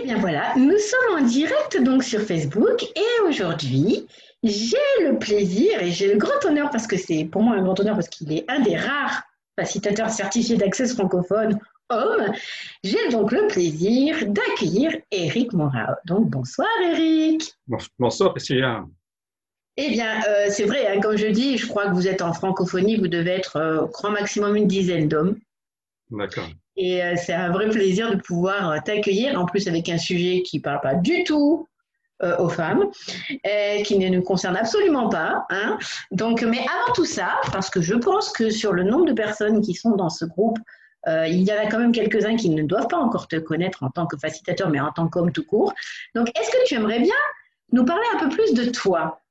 Eh bien voilà, nous sommes en direct donc sur Facebook et aujourd'hui, j'ai le plaisir et j'ai le grand honneur parce que c'est pour moi un grand honneur parce qu'il est un des rares facilitateurs certifiés d'accès francophone hommes. J'ai donc le plaisir d'accueillir Eric Morao. Donc bonsoir Eric. Bonsoir Priscilla. Eh bien, euh, c'est vrai, hein, comme je dis, je crois que vous êtes en francophonie, vous devez être euh, au grand maximum une dizaine d'hommes. D'accord. Et euh, c'est un vrai plaisir de pouvoir euh, t'accueillir, en plus avec un sujet qui ne parle pas du tout euh, aux femmes, qui ne nous concerne absolument pas. Hein. Donc, mais avant tout ça, parce que je pense que sur le nombre de personnes qui sont dans ce groupe, il y en a quand même quelques-uns qui ne doivent pas encore te connaître en tant que facilitateur, mais en tant qu'homme tout court. Donc, est-ce que tu aimerais bien nous parler un peu plus de toi?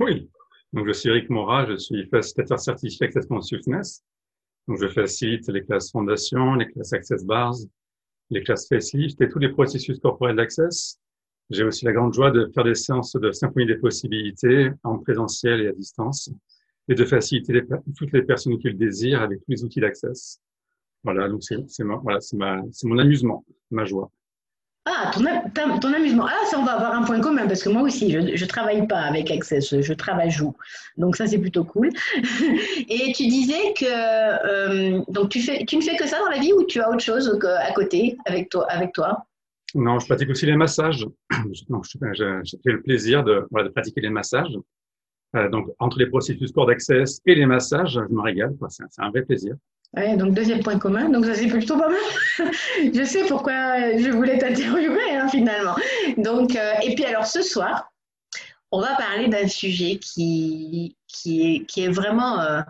Oui. Donc, je suis Eric Mora, je suis facilitateur certifié Access Consciousness. Donc, je facilite les classes fondation, les classes access bars, les classes facelift et tous les processus corporels d'access. J'ai aussi la grande joie de faire des séances de symphonie des possibilités en présentiel et à distance et de faciliter toutes les personnes qui le désirent avec tous les outils d'access. Voilà, donc c'est voilà, c'est mon amusement, ma joie. Ah, ton, amusement. Ah, ça, on va avoir un point commun parce que moi aussi, je ne travaille pas avec Access, je travaille joue. Donc, ça, c'est plutôt cool. Et tu disais que euh, donc tu, fais, tu ne fais que ça dans la vie ou tu as autre chose à côté avec toi, avec toi? Non, je pratique aussi les massages. J'ai le plaisir de, pratiquer les massages. Euh, donc, entre les processus corps d'access et les massages, je me régale. C'est un vrai plaisir. Donc deuxième point commun, donc ça c'est plutôt pas mal. je sais pourquoi je voulais t'interviewer hein, finalement. Donc, euh, et puis alors ce soir, on va parler d'un sujet qui, qui est vraiment euh,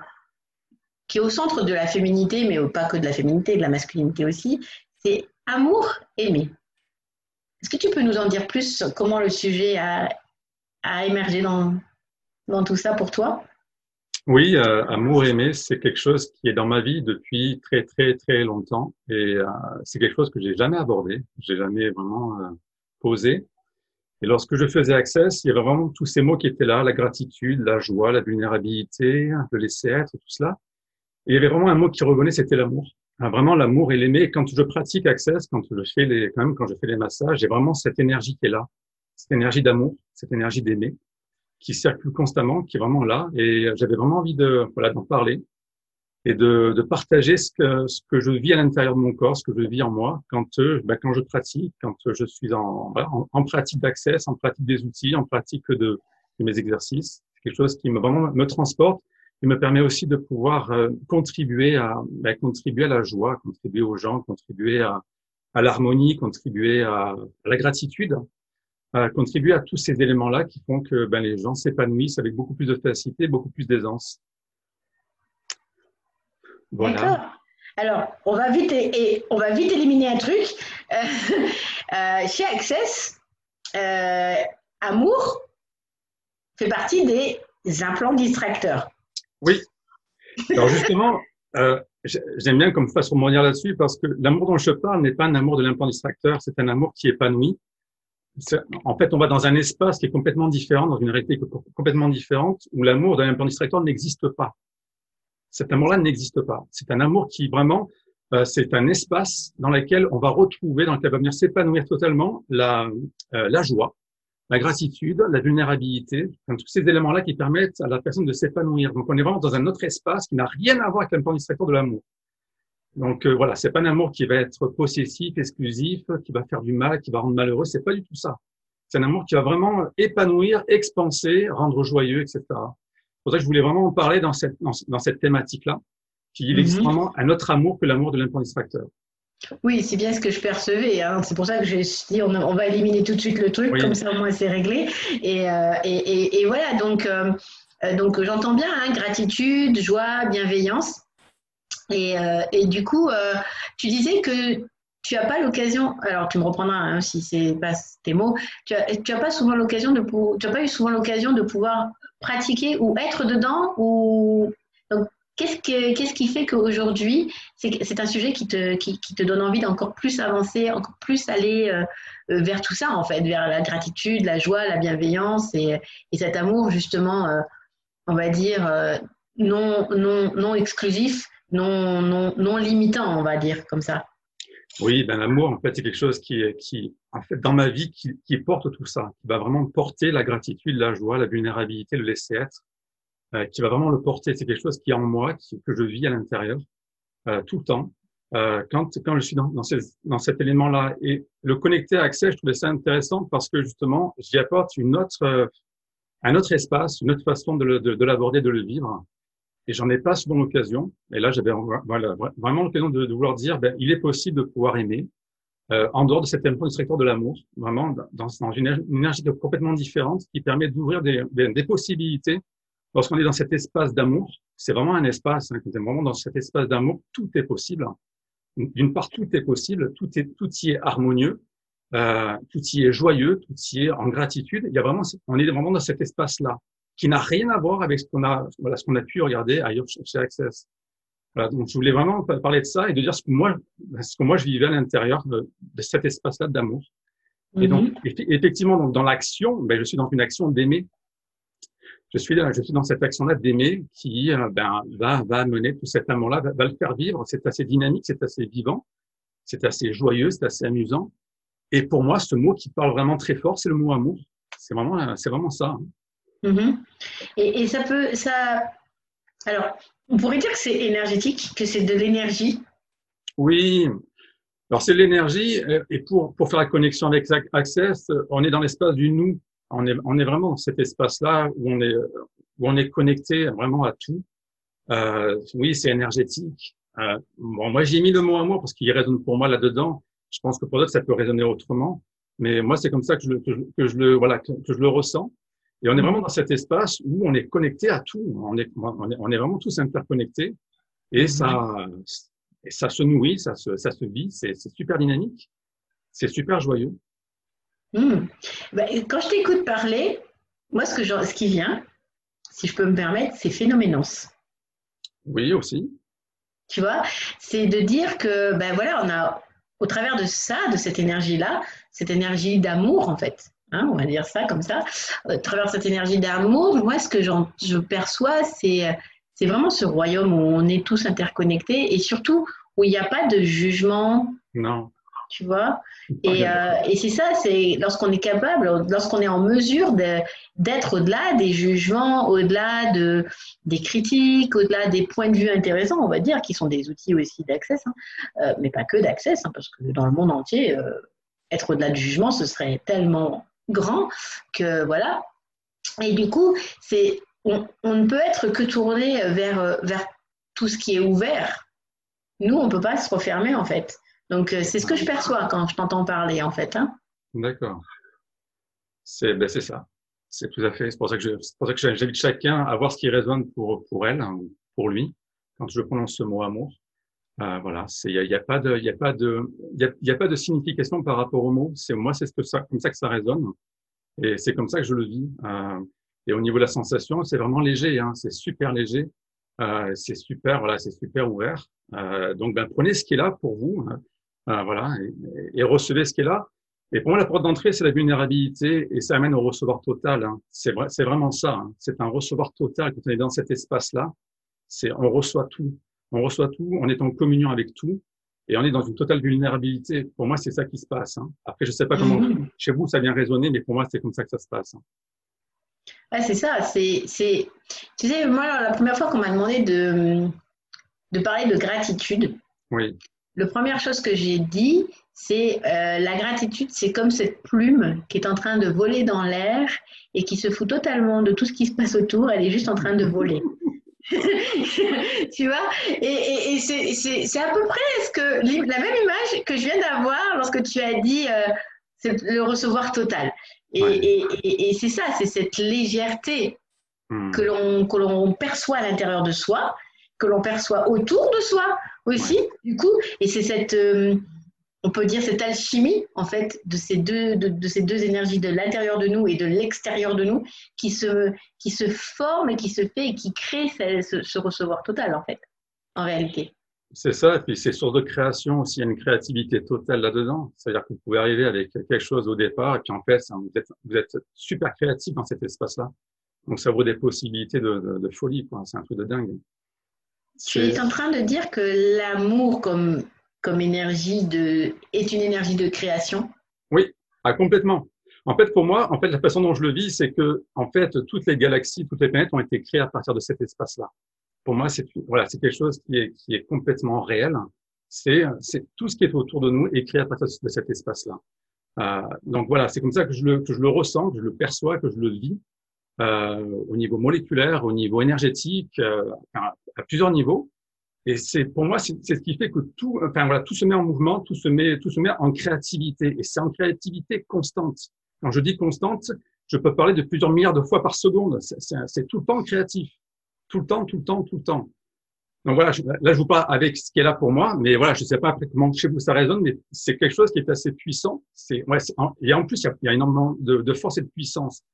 qui est au centre de la féminité, mais pas que de la féminité, de la masculinité aussi, c'est amour aimé. Est-ce que tu peux nous en dire plus comment le sujet a, a émergé dans, dans tout ça pour toi? Oui, euh, amour aimé, c'est quelque chose qui est dans ma vie depuis très très très longtemps et euh, c'est quelque chose que j'ai jamais abordé, j'ai jamais vraiment euh, posé. Et lorsque je faisais Access, il y avait vraiment tous ces mots qui étaient là, la gratitude, la joie, la vulnérabilité, le laisser être, tout cela. Et il y avait vraiment un mot qui revenait, c'était l'amour. Ah, vraiment l'amour et l'aimer. Quand je pratique Access, quand je fais les, quand même, quand je fais les massages, j'ai vraiment cette énergie qui est là, cette énergie d'amour, cette énergie d'aimer qui circule constamment, qui est vraiment là. Et j'avais vraiment envie de voilà d'en parler et de, de partager ce que, ce que je vis à l'intérieur de mon corps, ce que je vis en moi quand, bah, quand je pratique, quand je suis en, en, pratique d'accès, en pratique des outils, en pratique de, de mes exercices. C'est quelque chose qui me, vraiment me transporte et me permet aussi de pouvoir euh, contribuer à bah, contribuer à la joie, contribuer aux gens, contribuer à, à l'harmonie, contribuer à, la gratitude à contribuer à tous ces éléments-là qui font que ben, les gens s'épanouissent avec beaucoup plus de facilité, beaucoup plus d'aisance. Voilà. Alors, on va vite et, on va vite éliminer un truc. Euh, euh, chez Access, euh, Amour fait partie des implants distracteurs. Oui. Alors justement, j'aime bien comme façon de dire là-dessus parce que l'amour dont je parle n'est pas un amour de l'implant distracteur, c'est un amour qui épanouit, en fait, on va dans un espace qui est complètement différent, dans une réalité complètement différente, où l'amour d'un plan distracteur n'existe pas. Cet amour-là n'existe pas. C'est un amour qui vraiment, euh, c'est un espace dans lequel on va retrouver, dans lequel va venir s'épanouir totalement la, euh, la joie, la gratitude, la vulnérabilité, tous ces éléments-là qui permettent à la personne de s'épanouir. Donc, on est vraiment dans un autre espace qui n'a rien à voir avec plan distracteur de l'amour. Donc euh, voilà, c'est pas un amour qui va être possessif, exclusif, qui va faire du mal, qui va rendre malheureux. C'est pas du tout ça. C'est un amour qui va vraiment épanouir, expanser, rendre joyeux, etc. C'est pour ça que je voulais vraiment en parler dans cette dans, cette thématique-là, qui existe mhm. vraiment un autre amour que l'amour de l'implant distracteur. Oui, c'est bien ce que je percevais. Hein. C'est pour ça que j'ai dit on, on, va éliminer tout de suite le truc, comme ça au moins c'est réglé. Et, euh, et, et, et, voilà, donc, euh, donc j'entends bien hein, gratitude, joie, bienveillance. Et, euh, et du coup, euh, tu disais que tu n'as pas l'occasion, alors tu me reprendras hein, si c'est pas tes mots, tu n'as pas souvent l'occasion de tu as pas eu souvent l'occasion de pouvoir pratiquer ou être dedans ou qu'est-ce que qu'est-ce qui fait qu'aujourd'hui c'est un sujet qui te qui te donne envie d'encore plus avancer, encore plus aller euh, vers tout ça en fait, vers la gratitude, la joie, la bienveillance et, et cet amour justement, on va dire non non non exclusif non, non, non limitant, on va dire, comme ça. Oui, ben l'amour, en fait, c'est quelque chose qui, qui, en fait, dans ma vie, qui, qui, porte tout ça, qui va vraiment porter la gratitude, la joie, la vulnérabilité, le laisser être, euh, qui va vraiment le porter. C'est quelque chose qui est en moi, que je vis à l'intérieur euh, tout le temps. Euh, quand, quand je suis dans, dans, dans cet élément-là et le connecter à Accès, je trouvais ça intéressant parce que justement, j'y apporte une autre, euh, un autre espace, une autre façon de, de, de l'aborder, de le vivre et j'en ai pas souvent l'occasion. Et là, j'avais vraiment l'occasion de, vouloir dire, ben, il est possible de pouvoir aimer euh, en dehors de cet élément du secteur de l'amour, vraiment dans, une, énergie complètement différente qui permet d'ouvrir des, des, des, possibilités. Lorsqu'on est dans cet espace d'amour, c'est vraiment un espace. Hein, quand on est vraiment dans cet espace d'amour, tout est possible. D'une part, tout est possible, tout est tout y est harmonieux, euh, tout y est joyeux, tout y est en gratitude. Il y a vraiment, on est vraiment dans cet espace-là qui n'a rien à voir avec ce qu'on a, voilà, ce qu'on a pu regarder ailleurs chez Access. Voilà, donc je voulais vraiment parler de ça et de dire ce que moi, ce que moi je vivais à l'intérieur de, de, cet espace-là d'amour. Mm -hmm. Et donc mhm. effectivement, donc dans l'action, ben, je suis dans une action d'aimer. Je suis, je suis dans cette action-là d'aimer qui euh, ben, va, va mener tout cet amour-là, va, va, le faire vivre. C'est assez dynamique, c'est assez vivant, c'est assez joyeux, c'est assez amusant. Et pour moi, ce mot qui parle vraiment très fort, c'est le mot amour. C'est vraiment, c'est vraiment ça. Mmh. Et, ça peut, ça. Alors, on pourrait dire que c'est énergétique, que c'est de l'énergie. Oui. Alors c'est de l'énergie euh, et pour pour faire la connexion avec Access, on est dans l'espace du nous. On est on est vraiment cet espace-là où on est où on est connecté vraiment à tout. Euh, oui, c'est énergétique. Euh, moi j'ai mis le mot amour parce qu'il résonne pour moi là-dedans. Je pense que pour d'autres ça peut résonner autrement, mais moi c'est comme ça que que je, le voilà que je le ressens. Et on est vraiment dans cet espace où on est connecté à tout. On est, on est, on est vraiment tous interconnectés. Et ça, et ça se nourrit, ça se, ça se vit. C'est super dynamique. C'est super joyeux. Mmh. Ben, quand je t'écoute parler, moi, ce, que je, ce qui vient, si je peux me permettre, c'est phénoménance. Oui, aussi. Tu vois, c'est de dire que, ben voilà, on a, au travers de ça, de cette énergie-là, cette énergie d'amour, en fait, Hein, on va dire ça comme ça, à euh, travers cette énergie d'amour, moi, ce que je perçois, c'est vraiment ce royaume où on est tous interconnectés et surtout où il n'y a pas de jugement. Non. Tu vois Et, euh, et c'est ça, c'est lorsqu'on est capable, lorsqu'on est en mesure d'être au-delà des jugements, au-delà de, des critiques, au-delà des points de vue intéressants, on va dire, qui sont des outils aussi d'accès, hein, euh, mais pas que d'accès, hein, parce que dans le monde entier, euh, être au-delà du jugement, ce serait tellement grand que voilà. Et du coup, c'est on, ne peut être que tourné vers, vers tout ce qui est ouvert. Nous, on ne peut pas se refermer en fait. Donc, euh, c'est ce que je perçois quand je t'entends parler en fait. Hein. D'accord. C'est ben, ça. C'est tout à fait. C'est pour ça que j'invite chacun à voir ce qui résonne pour, pour elle, hein, pour lui, quand je prononce ce mot amour. Euh, voilà, il n'y a, y a, pas de, il a pas de, il y a, a, pas de signification par rapport au mot. C'est moi, c'est ça, comme ça que ça résonne, et c'est comme ça que je le vis. Euh, et au niveau de la sensation, c'est vraiment léger, hein, c'est super léger, euh, c'est super, voilà, c'est super ouvert. Euh, donc, ben, prenez ce qui est là pour vous, hein, euh, voilà, et, et, recevez ce qui est là. Et pour moi, la porte d'entrée, c'est la vulnérabilité, et ça amène au recevoir total. Hein. C'est vrai, c'est vraiment ça. Hein. C'est un recevoir total quand on est dans cet espace-là. C'est, on reçoit tout on reçoit tout, on est en communion avec tout et on est dans une totale vulnérabilité. Pour moi, c'est ça qui se passe. Hein. Après, je sais pas comment mmh. chez vous ça vient résonner, mais pour moi, c'est comme ça que ça se passe. Hein. Ouais, c'est ça. C'est, c'est, tu sais, moi, la première fois qu'on m'a demandé de, de parler de gratitude, oui. la première chose que j'ai dit, c'est euh, la gratitude, c'est comme cette plume qui est en train de voler dans l'air et qui se fout totalement de tout ce qui se passe autour. Elle est juste en train de voler. tu vois Et, et, et c'est à peu près ce que, la même image que je viens d'avoir lorsque tu as dit euh, le recevoir total. Et, ouais. et c'est ça, c'est cette légèreté hmm. que l'on perçoit à l'intérieur de soi, que l'on perçoit autour de soi aussi, ouais. du coup. Et c'est cette. Euh, on peut dire cette alchimie en fait de ces deux, de, de ces deux énergies de l'intérieur de nous et de l'extérieur de nous qui se, qui se forment et qui se fait et qui crée ce, ce recevoir total en fait, en réalité. C'est ça, et puis c'est source de création aussi, il y a une créativité totale là-dedans. C'est-à-dire que vous pouvez arriver avec quelque chose au départ, et puis en fait, vous êtes, vous êtes super créatif dans cet espace-là. Donc ça vaut des possibilités de, de, de folie, quoi. C'est un truc de dingue. Tu es en train de dire que l'amour comme comme énergie de, est une énergie de création Oui, ah, complètement. En fait, pour moi, en fait, la façon dont je le vis, c'est que, en fait, toutes les galaxies, toutes les planètes ont été créées à partir de cet espace-là. Pour moi, c'est voilà, c'est quelque chose qui est, qui est complètement réel. C'est, c'est tout ce qui est autour de nous est créé à partir de cet espace-là. Euh, donc voilà, c'est comme ça que je le, que je le ressens, que je le perçois, que je le vis euh, au niveau moléculaire, au niveau énergétique, euh, à, à plusieurs niveaux. Et c'est pour moi, c'est ce qui fait que tout, enfin voilà, tout se met en mouvement, tout se met, tout se met en créativité. Et c'est en créativité constante. Quand je dis constante, je peux parler de plusieurs milliards de fois par seconde. C'est tout le temps créatif, tout le temps, tout le temps, tout le temps. Donc voilà, là je vous parle avec ce qui est là pour moi, mais voilà, je ne sais pas comment chez vous ça résonne, mais c'est quelque chose qui est assez puissant. C'est ouais, et en plus il y a, il y a énormément de, de, force et de puissance.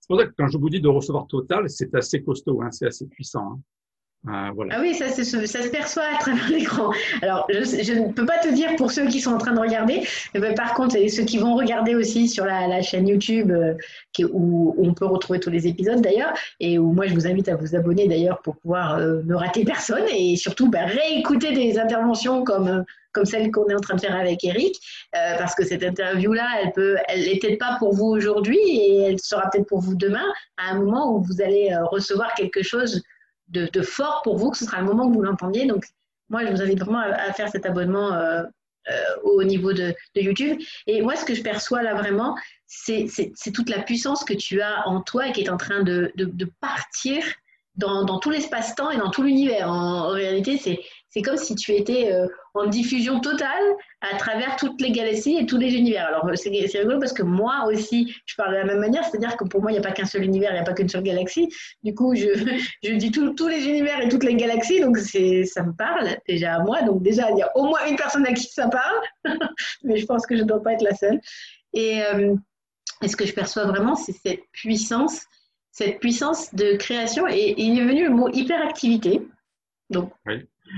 C'est pour ça que quand je vous dis de recevoir total, c'est assez costaud, hein, c'est assez puissant. Hein. Ah, ah, oui, ça, se perçoit à travers l'écran. Alors, je, ne peux pas te dire pour ceux qui sont en train de regarder, mais par contre, ceux qui vont regarder aussi sur la, chaîne YouTube, euh, où, on peut retrouver tous les épisodes d'ailleurs, et où moi je vous invite à vous abonner d'ailleurs pour pouvoir euh, ne rater personne et surtout bah, réécouter des interventions comme, euh, comme celle qu'on est en train de faire avec Eric, parce que cette interview-là, elle peut, elle n'est peut-être pas pour vous aujourd'hui et elle sera peut-être pour vous demain, à un moment où vous allez recevoir quelque chose de, fort pour vous, que ce sera le moment où vous l'entendiez. Donc, moi, je vous invite vraiment à, faire cet abonnement euh, euh, au niveau de, YouTube. Et moi, ce que je perçois là vraiment, c'est toute la puissance que tu as en toi et qui est en train de, partir dans, dans tout l'espace-temps et dans tout l'univers. En, réalité, c'est comme si tu étais euh, en diffusion totale à travers toutes les galaxies et tous les univers. Alors, c'est rigolo parce que moi aussi, je parle de la même manière, c'est-à-dire que pour moi, il n'y a pas qu'un seul univers, il n'y a pas qu'une seule galaxie. Du coup, je, dis tous les univers et toutes les galaxies, donc ça me parle déjà à moi. Donc, déjà, il y a au moins une personne à qui ça parle, mais je pense que je ne dois pas être la seule. Et, euh, et ce que je perçois vraiment, c'est cette puissance cette puissance de création. Et, il est venu le mot hyperactivité. Donc,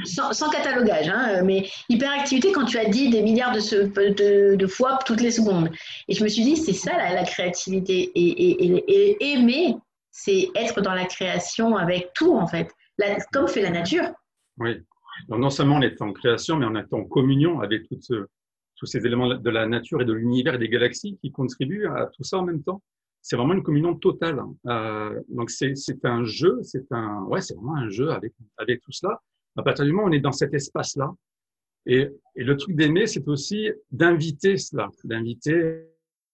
sans, catalogage, hein, mais hyperactivité quand tu as dit des milliards de, fois toutes les secondes. Et je me suis dit, c'est ça la, créativité. Et, aimer, c'est être dans la création avec tout, en fait, comme fait la nature. Oui. non seulement on est en création, mais on est en communion avec tous ces éléments de la nature et de l'univers et des galaxies qui contribuent à tout ça en même temps c'est vraiment une communion totale. Euh, donc c'est un jeu, c'est un ouais, c'est vraiment un jeu avec avec tout cela. À partir du moment où on est dans cet espace-là, et, et le truc d'aimer, c'est aussi d'inviter cela, d'inviter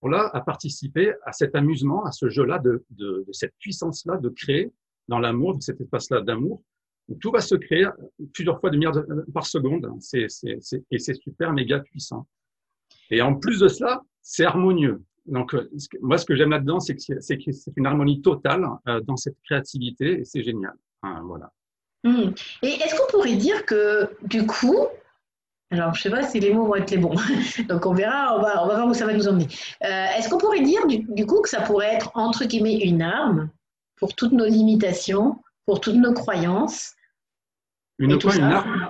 là à participer à cet amusement, à ce jeu-là, de, de, de, cette puissance-là, de créer dans l'amour, de cet espace-là d'amour, où tout va se créer plusieurs fois de milliards par seconde. C'est, et c'est super méga puissant. Et en plus de cela, c'est harmonieux. Donc, euh, moi, ce que j'aime là-dedans, c'est que c'est une harmonie totale euh, dans cette créativité et c'est génial. voilà. Hmm. Et est-ce qu'on pourrait dire que, du coup, alors je ne sais pas si les mots vont être les bons, donc on verra, on va, on va voir où ça va nous emmener. Euh, est-ce qu'on pourrait dire, du, coup, que ça pourrait être, entre guillemets, une arme pour toutes nos limitations, pour toutes nos croyances? Une, quoi, une arme?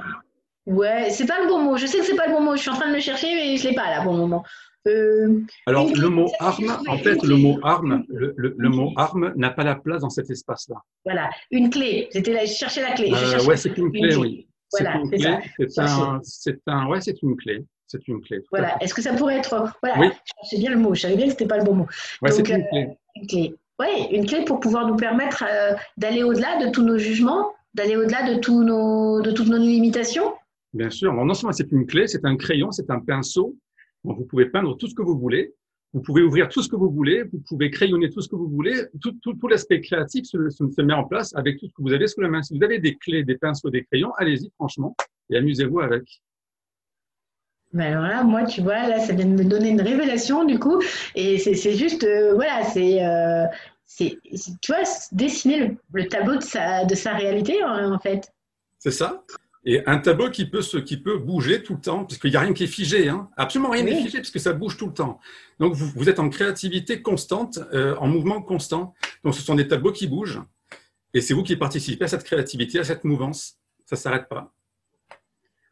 Ouais, c'est pas le bon mot. Je sais que c'est pas le bon mot. Je suis en train de le chercher, mais je l'ai pas là pour le moment. Euh, Alors, le mot arme, en fait, le mot arme, le, mot arme n'a pas la place dans cet espace-là. Voilà, une clé. J'étais là, je cherchais la clé. Euh, ouais, c'est une clé, oui. Voilà, c'est ça. C'est un, ouais, c'est une clé. C'est une clé. Voilà. Est-ce que ça pourrait être, voilà, oui. je bien le mot. Je savais bien que c'était pas le bon mot. Ouais, c'est une clé. Euh, une clé. Oui, une clé pour pouvoir nous permettre d'aller au-delà de tous nos jugements, d'aller au-delà de, tous nos, de toutes nos limitations. Bien sûr. non seulement c'est une clé, c'est un crayon, c'est un pinceau, vous pouvez peindre tout ce que vous voulez, vous pouvez ouvrir tout ce que vous voulez, vous pouvez crayonner tout ce que vous voulez, tout, tout, tout l'aspect créatif se, se, met en place avec tout ce que vous avez sous la main. Si vous avez des clés, des pinceaux, des crayons, allez-y franchement et amusez-vous avec. Ben alors là, moi, tu vois, là, ça vient de me donner une révélation du coup, et c'est juste, euh, voilà, c'est, euh, c'est, tu vois, dessiner le, le, tableau de sa, de sa réalité en fait. C'est ça. Et un tableau qui peut, se, qui peut bouger tout le temps, puisqu'il n'y a rien qui est figé. Hein. Absolument rien n'est figé, parce que ça bouge tout le temps. Donc, vous, vous êtes en créativité constante, euh, en mouvement constant. Donc, ce sont des tableaux qui bougent. Et c'est vous qui participez à cette créativité, à cette mouvance. Ça ne s'arrête pas.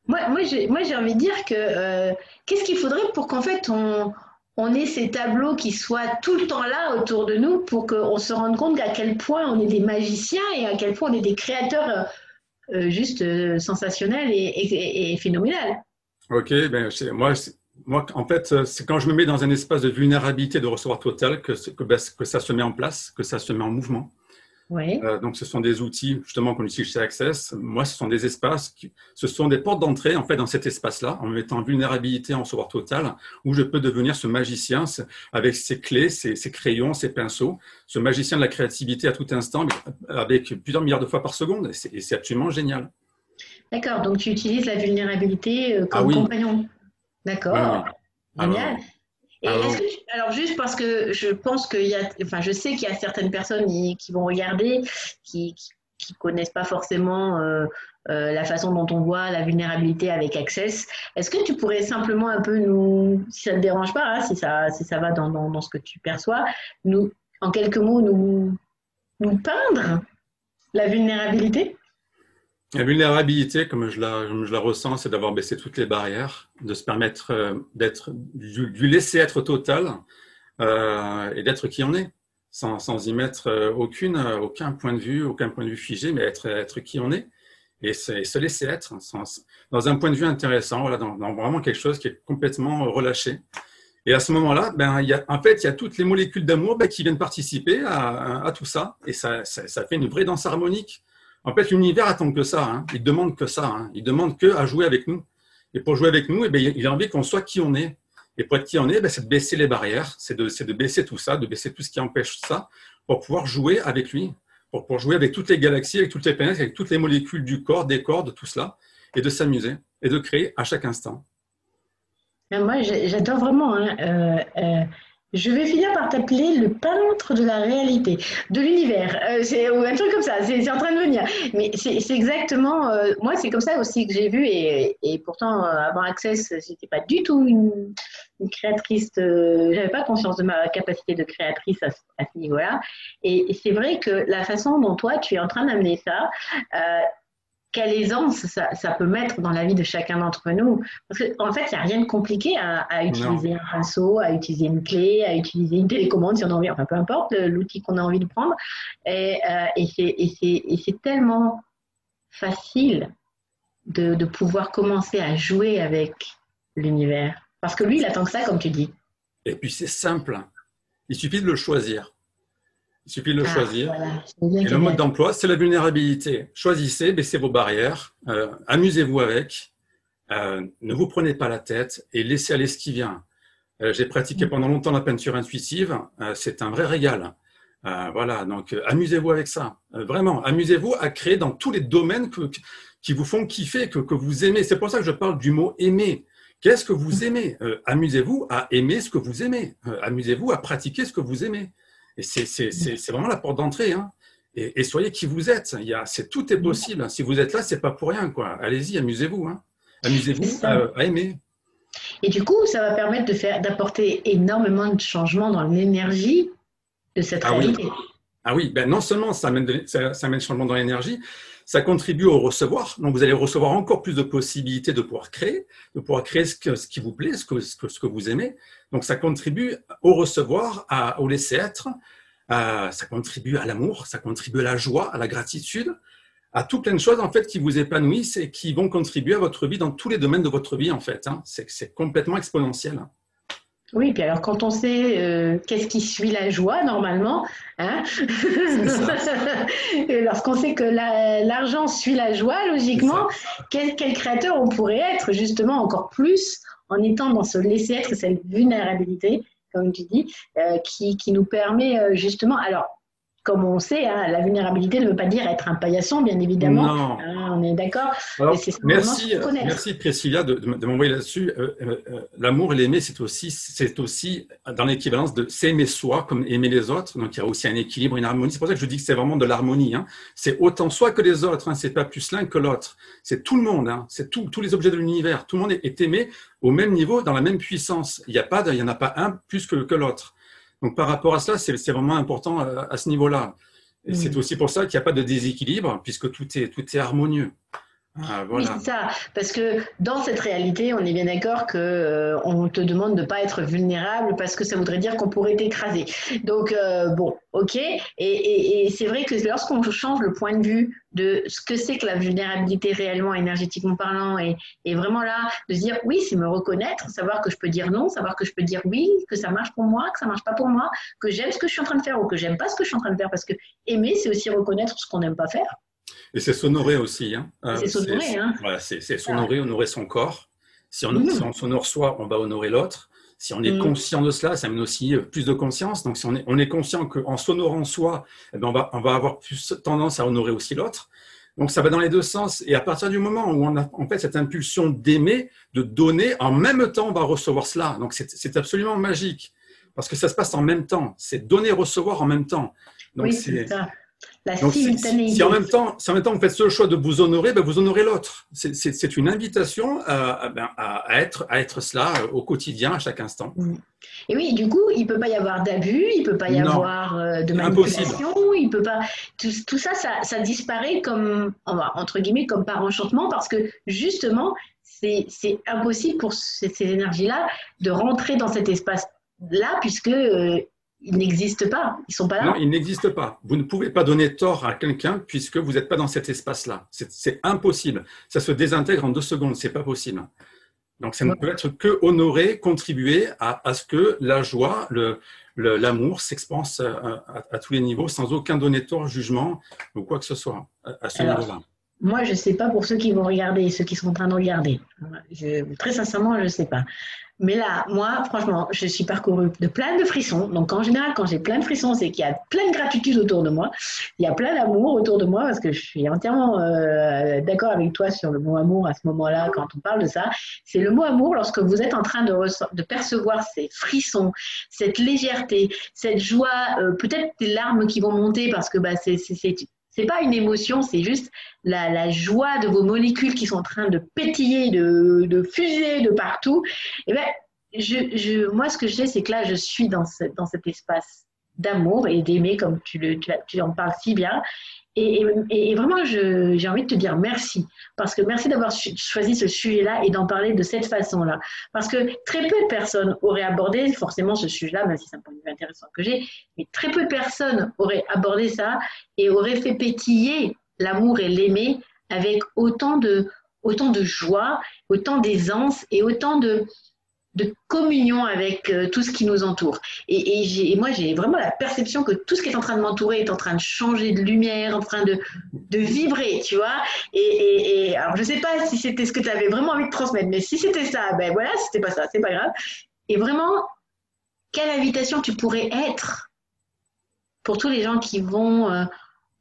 Moi, moi j'ai envie de dire que euh, qu'est-ce qu'il faudrait pour qu'en fait, on, on ait ces tableaux qui soient tout le temps là autour de nous pour qu'on se rende compte à quel point on est des magiciens et à quel point on est des créateurs euh, juste euh, sensationnel et, phénoménal. Ok, ben, moi, moi, en fait, c'est quand je me mets dans un espace de vulnérabilité de recevoir total que, que, ben, que ça se met en place, que ça se met en mouvement. Oui. Euh, donc, ce sont des outils justement qu'on utilise chez Access. Moi, ce sont des espaces, qui, ce sont des portes d'entrée en fait dans cet espace-là, en me mettant en vulnérabilité, en recevoir total, où je peux devenir ce magicien avec ses clés, ses, ses, crayons, ses pinceaux, ce magicien de la créativité à tout instant, avec plusieurs milliards de fois par seconde. Et c'est absolument génial. D'accord. Donc, tu utilises la vulnérabilité euh, comme ah, oui. compagnon. D'accord. Génial. Et alors, que, alors, juste parce que je pense qu'il y a, enfin, je sais qu'il y a certaines personnes qui vont regarder, qui, qui, connaissent pas forcément euh, euh, la façon dont on voit la vulnérabilité avec Access. Est-ce que tu pourrais simplement un peu nous, si ça ne te dérange pas, hein, si ça, si ça va dans, dans, dans, ce que tu perçois, nous, en quelques mots, nous, nous peindre la vulnérabilité? La vulnérabilité, comme je la, je la ressens, c'est d'avoir baissé toutes les barrières, de se permettre euh, d'être, du, du, laisser être total euh, et d'être qui on est, sans, sans y mettre euh, aucune, aucun point de vue, aucun point de vue figé, mais être, être qui on est et se, et se laisser être sans, dans un point de vue intéressant, voilà, dans, dans, vraiment quelque chose qui est complètement relâché. Et à ce moment-là, ben, y a, en fait, il y a toutes les molécules d'amour ben, qui viennent participer à, à, tout ça, et ça, ça, ça fait une vraie danse harmonique. En fait, l'univers attend que ça. Hein. Il demande que ça. Hein. Il demande que à jouer avec nous. Et pour jouer avec nous, eh bien, il a envie qu'on soit qui on est. Et pour être qui on est, ben, c'est de baisser les barrières, c'est de, baisser tout ça, de baisser tout ce qui empêche ça, pour pouvoir jouer avec lui, pour, jouer avec toutes les galaxies, avec toutes les planètes, avec toutes les molécules du corps, des corps, de tout cela, et de s'amuser, et de créer à chaque instant. Moi, j'adore vraiment. Hein, euh, euh je vais finir par t'appeler le peintre de la réalité, de l'univers. Euh, c'est un truc comme ça, c'est en train de venir. Mais c'est exactement, euh, moi c'est comme ça aussi que j'ai vu, et, et pourtant euh, avant Access, j'étais pas du tout une, une créatrice, j'avais pas conscience de ma capacité de créatrice à, à ce niveau-là. Et, et c'est vrai que la façon dont toi tu es en train d'amener ça, euh, quelle aisance ça, ça, peut mettre dans la vie de chacun d'entre nous. Parce qu'en en fait, il n'y a rien de compliqué à, à utiliser non. un pinceau, à utiliser une clé, à utiliser une télécommande si on a envie, enfin peu importe l'outil qu'on a envie de prendre. Et, euh, et c'est tellement facile de, de pouvoir commencer à jouer avec l'univers. Parce que lui, il attend que ça, comme tu dis. Et puis c'est simple. Il suffit de le choisir. Il suffit de le ah, choisir. Voilà. Et le mode d'emploi, c'est la vulnérabilité. Choisissez, baissez vos barrières, euh, amusez-vous avec, euh, ne vous prenez pas la tête et laissez aller ce qui vient. Euh, J'ai pratiqué mm. pendant longtemps la peinture intuitive, c'est un vrai régal. Voilà, donc amusez-vous avec ça. vraiment, amusez-vous à créer dans tous les domaines que, qui vous font kiffer, que, que vous aimez. C'est pour ça que je parle du mot aimer. Qu'est-ce que vous mm. aimez? Amusez-vous à aimer ce que vous aimez. amusez-vous à pratiquer ce que vous aimez. Et c'est vraiment la porte d'entrée. Hein. Et, et, soyez qui vous êtes. Il y a, tout est possible. Si vous êtes là, c'est pas pour rien. quoi. Allez-y, amusez-vous. Hein. Amusez-vous à, à, aimer. Et du coup, ça va permettre de faire d'apporter énormément de changements dans l'énergie de cette ah réalité. Oui. Ah oui, ben non seulement ça amène, de, ça, ça amène changement dans l'énergie, ça contribue au recevoir. Donc, vous allez recevoir encore plus de possibilités de pouvoir créer, de pouvoir créer ce, que, ce qui vous plaît, ce que, ce, que, ce que vous aimez. Donc, ça contribue au recevoir, à, au laisser être. Euh, ça contribue à l'amour, ça contribue à la joie, à la gratitude, à tout plein de choses en fait qui vous épanouissent et qui vont contribuer à votre vie dans tous les domaines de votre vie en fait. Hein. C'est complètement exponentiel. Oui, puis alors quand on sait euh, qu'est-ce qui suit la joie normalement, hein lorsqu'on sait que l'argent la, suit la joie, logiquement, quel, quel, créateur on pourrait être justement encore plus en étant dans ce laisser être, cette vulnérabilité, comme tu dis, euh, qui, qui, nous permet euh, justement, alors comme on sait, hein, la vulnérabilité ne veut pas dire être un paillasson, bien évidemment. Hein, on est d'accord. Merci, merci Priscilla de, m'envoyer là-dessus. Euh, euh, euh, L'amour et l'aimer, c'est aussi, c'est aussi dans l'équivalence de s'aimer soi comme aimer les autres. Donc il y a aussi un équilibre, une harmonie. C'est pour ça que je dis que c'est vraiment de l'harmonie. Hein. C'est autant soi que les autres. C'est pas plus l'un que l'autre. C'est tout le monde. C'est tous les objets de l'univers. Tout le monde est, est, aimé au même niveau, dans la même puissance. Il n'y a pas, il y en a pas un plus que, que l'autre. Donc par rapport à cela, c'est vraiment important à, à ce niveau-là. Et mmh. c'est aussi pour ça qu'il n'y a pas de déséquilibre, puisque tout est, tout est harmonieux. Ah, voilà. Oui, c'est ça. Parce que dans cette réalité, on est bien d'accord que euh, on te demande de ne pas être vulnérable parce que ça voudrait dire qu'on pourrait t'écraser. Donc, euh, bon, ok. Et, et, et c'est vrai que lorsqu'on change le point de vue de ce que c'est que la vulnérabilité réellement, énergétiquement parlant, et, et vraiment là, de se dire oui, c'est me reconnaître, savoir que je peux dire non, savoir que je peux dire oui, que ça marche pour moi, que ça marche pas pour moi, que j'aime ce que je suis en train de faire ou que j'aime pas ce que je suis en train de faire. Parce que aimer, c'est aussi reconnaître ce qu'on n'aime pas faire. Et c'est s'honorer aussi. Hein. Euh, c'est s'honorer. Hein. Voilà, c'est s'honorer, honorer son corps. Si on, mmh. si on s'honore soi, on va honorer l'autre. Si on est mmh. conscient de cela, ça amène aussi euh, plus de conscience. Donc, si on est, on est conscient qu'en s'honorant soi, eh ben on, va, on va avoir plus tendance à honorer aussi l'autre. Donc, ça va dans les deux sens. Et à partir du moment où on a en fait cette impulsion d'aimer, de donner, en même temps, on va recevoir cela. Donc, c'est absolument magique parce que ça se passe en même temps. C'est donner, recevoir en même temps. Donc, oui, c'est ça. La Donc, simultanéité. Si, en même temps, si en même temps vous faites le choix de vous honorer, ben vous honorez l'autre. C'est une invitation à, ben, à, à, être, à être cela au quotidien, à chaque instant. Mm. Et oui, du coup, il ne peut pas y avoir d'abus, il ne peut pas y non. avoir euh, de manipulation, Impossible. il peut pas. Tout, tout ça, ça, ça, disparaît comme, entre guillemets, comme par enchantement, parce que justement, c'est impossible pour ces, ces énergies-là de rentrer dans cet espace-là, puisque euh, ils n'existent pas, ils sont pas là. Non, ils n'existent pas. Vous ne pouvez pas donner tort à quelqu'un puisque vous n'êtes pas dans cet espace-là. C'est impossible. Ça se désintègre en deux secondes, c'est pas possible. Donc ça ne peut être que honorer, contribuer à, à ce que la joie, l'amour le, s'expanse à, à, à, tous les niveaux sans aucun donner tort, jugement ou quoi que ce soit à, ce niveau-là. Moi, je ne sais pas pour ceux qui vont regarder, ceux qui sont en train de regarder. Très sincèrement, je ne sais pas. Mais là, moi, franchement, je suis parcourue de plein de frissons. Donc, en général, quand j'ai plein de frissons, c'est qu'il y a plein de gratitude autour de moi. Il y a plein d'amour autour de moi parce que je suis entièrement euh, d'accord avec toi sur le mot amour à ce moment-là quand on parle de ça. C'est le mot amour lorsque vous êtes en train de, de percevoir ces frissons, cette légèreté, cette joie, euh, peut-être des larmes qui vont monter parce que bah, c'est c'est pas une émotion, c'est juste la, joie de vos molécules qui sont en train de pétiller, de, fuser de partout. Et eh ben, je, moi, ce que je sais, c'est que là, je suis dans, ce, dans cet espace d'amour et d'aimer, comme tu en parles si bien. Et, vraiment, j'ai envie de te dire merci, parce que merci d'avoir choisi ce sujet-là et d'en parler de cette façon-là. Parce que très peu de personnes auraient abordé forcément ce sujet-là, même si c'est un point de vue intéressant que j'ai, mais très peu de personnes auraient abordé ça et auraient fait pétiller l'amour et l'aimer avec autant de, autant de joie, autant d'aisance et autant de, de communion avec euh, tout ce qui nous entoure. Et, moi, j'ai vraiment la perception que tout ce qui est en train de m'entourer est en train de changer de lumière, en train de, vibrer, tu vois. Et, alors, je sais pas si c'était ce que tu avais vraiment envie de transmettre, mais si c'était ça, ben voilà, c'était pas ça, c'est pas grave. Et vraiment, quelle invitation tu pourrais être pour tous les gens qui vont euh,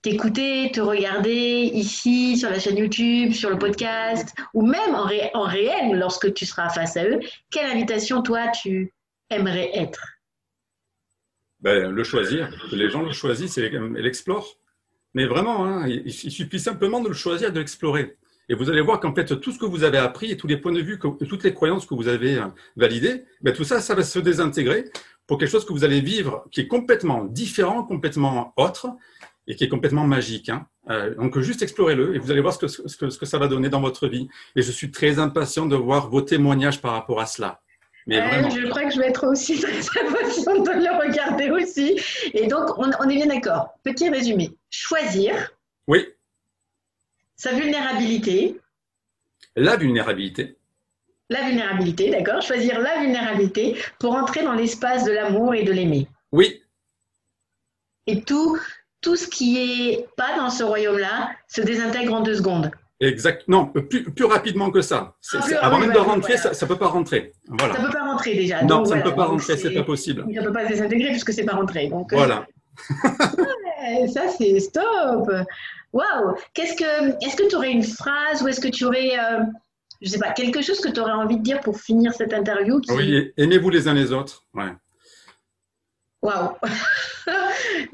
t'écouter, te regarder ici sur la chaîne YouTube, sur le podcast, ou même en, ré en réel lorsque tu seras face à eux, quelle invitation toi tu aimerais être? Ben, Le choisir, les gens le choisissent et l'explorent. Mais vraiment, hein, il, suffit simplement de le choisir de l'explorer. Et vous allez voir qu'en fait, tout ce que vous avez appris et tous les points de vue, toutes les croyances que vous avez euh, validées, ben, tout ça, ça va se désintégrer pour quelque chose que vous allez vivre qui est complètement différent, complètement autre, et qui est complètement magique. Hein. Euh, donc juste explorez-le et vous allez voir ce que, ce, que, ce que ça va donner dans votre vie. Et je suis très impatient de voir vos témoignages par rapport à cela. Mais euh, je crois que je vais être aussi très impatient de le regarder aussi. Et donc, on, on est bien d'accord. Petit résumé. Choisir. Oui. Sa vulnérabilité. La vulnérabilité. La vulnérabilité, d'accord. Choisir la vulnérabilité pour entrer dans l'espace de l'amour et de l'aimer. Oui. Et tout, tout ce qui est pas dans ce royaume-là se désintègre en deux secondes. Exact. Non, plus, plus rapidement que ça. Ah, plus, avant même de rentrer, voilà. ça ne peut pas rentrer. Voilà. Ça ne peut pas rentrer déjà. Non, donc, ça ne voilà. peut pas rentrer, c'est pas possible. Ça ne peut pas se désintégrer puisque c'est pas rentré. Donc, euh, voilà. ouais, ça, c'est stop. Waouh. Qu'est-ce que, est-ce que tu aurais une phrase ou est-ce que tu aurais, euh, je sais pas, quelque chose que tu aurais envie de dire pour finir cette interview qui... Oui, aimez-vous les uns les autres. Ouais. Waouh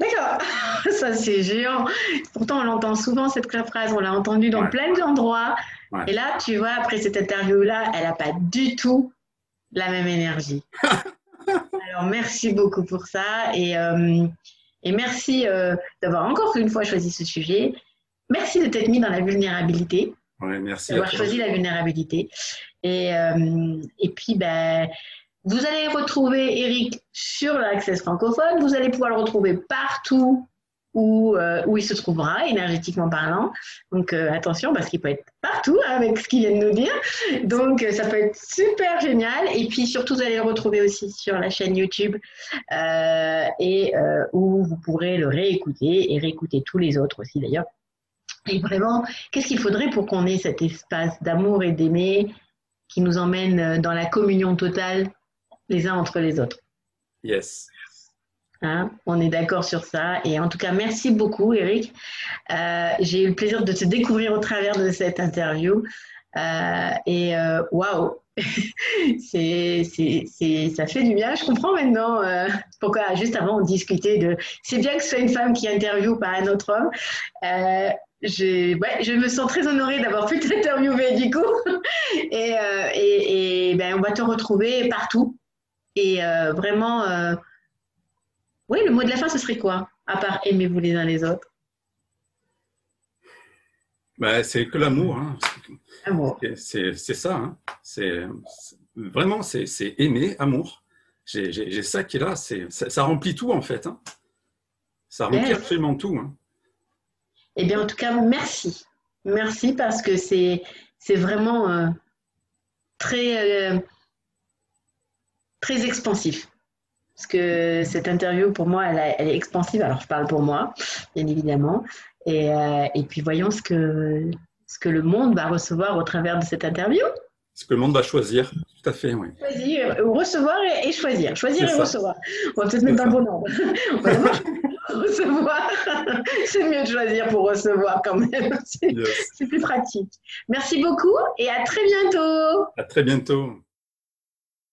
D'accord, ça c'est géant. Pourtant, on l'entend souvent cette phrase, on l'a entendue dans ouais. plein d'endroits. Ouais. Et là, tu vois, après cette interview-là, elle n'a pas du tout la même énergie. Alors, merci beaucoup pour ça. Et, euh, et merci euh, d'avoir encore une fois choisi ce sujet. Merci de t'être mis dans la vulnérabilité. merci. D'avoir choisi la vulnérabilité. Et, euh, et puis, ben, vous allez retrouver Eric sur l'Access francophone. Vous allez pouvoir le retrouver partout où, euh, il se trouvera, énergétiquement parlant. Donc euh, attention, parce qu'il peut être partout hein, avec ce qu'il vient de nous dire. Donc euh, ça peut être super génial. Et puis surtout, vous allez le retrouver aussi sur la chaîne YouTube et où vous pourrez le réécouter et réécouter tous les autres aussi d'ailleurs. Et vraiment, qu'est-ce qu'il faudrait pour qu'on ait cet espace d'amour et d'aimer qui nous emmène dans la communion totale les uns entre les autres Yes. Hein, on est d'accord sur ça. Et en tout cas, merci beaucoup, Eric. Euh, j'ai eu le plaisir de te découvrir au travers de cette interview. Euh, et euh, waouh, c'est, ça fait du bien. Je comprends maintenant pourquoi juste avant on discutait de. C'est bien que ce soit une femme qui interviewe par un autre homme. je me sens très honorée d'avoir pu t'interviewer du coup. et, et, ben, on va te retrouver partout. Et vraiment oui, le mot de la fin, ce serait quoi? À part aimez-vous les uns les autres bah, C'est que l'amour. Hein. C'est ça. Hein. C'est Vraiment, c'est aimer, amour. J'ai ça qui est là. Ça, ça, remplit tout, en fait. Hein. Ça remplit absolument tout. Hein. Eh bien, en tout cas, merci. Merci parce que c'est vraiment euh, très, euh, très expansif. Parce que cette interview, pour moi, elle, est expansive. Alors, je parle pour moi, bien évidemment. Et, euh, et, puis, voyons ce que, ce que le monde va recevoir au travers de cette interview. Ce que le monde va choisir, tout à fait, oui. Choisir, recevoir et, choisir. Choisir et recevoir. On va peut-être mettre dans le bon ordre. recevoir. C'est mieux de choisir pour recevoir quand même. C'est plus pratique. Merci beaucoup et à très bientôt. À très bientôt.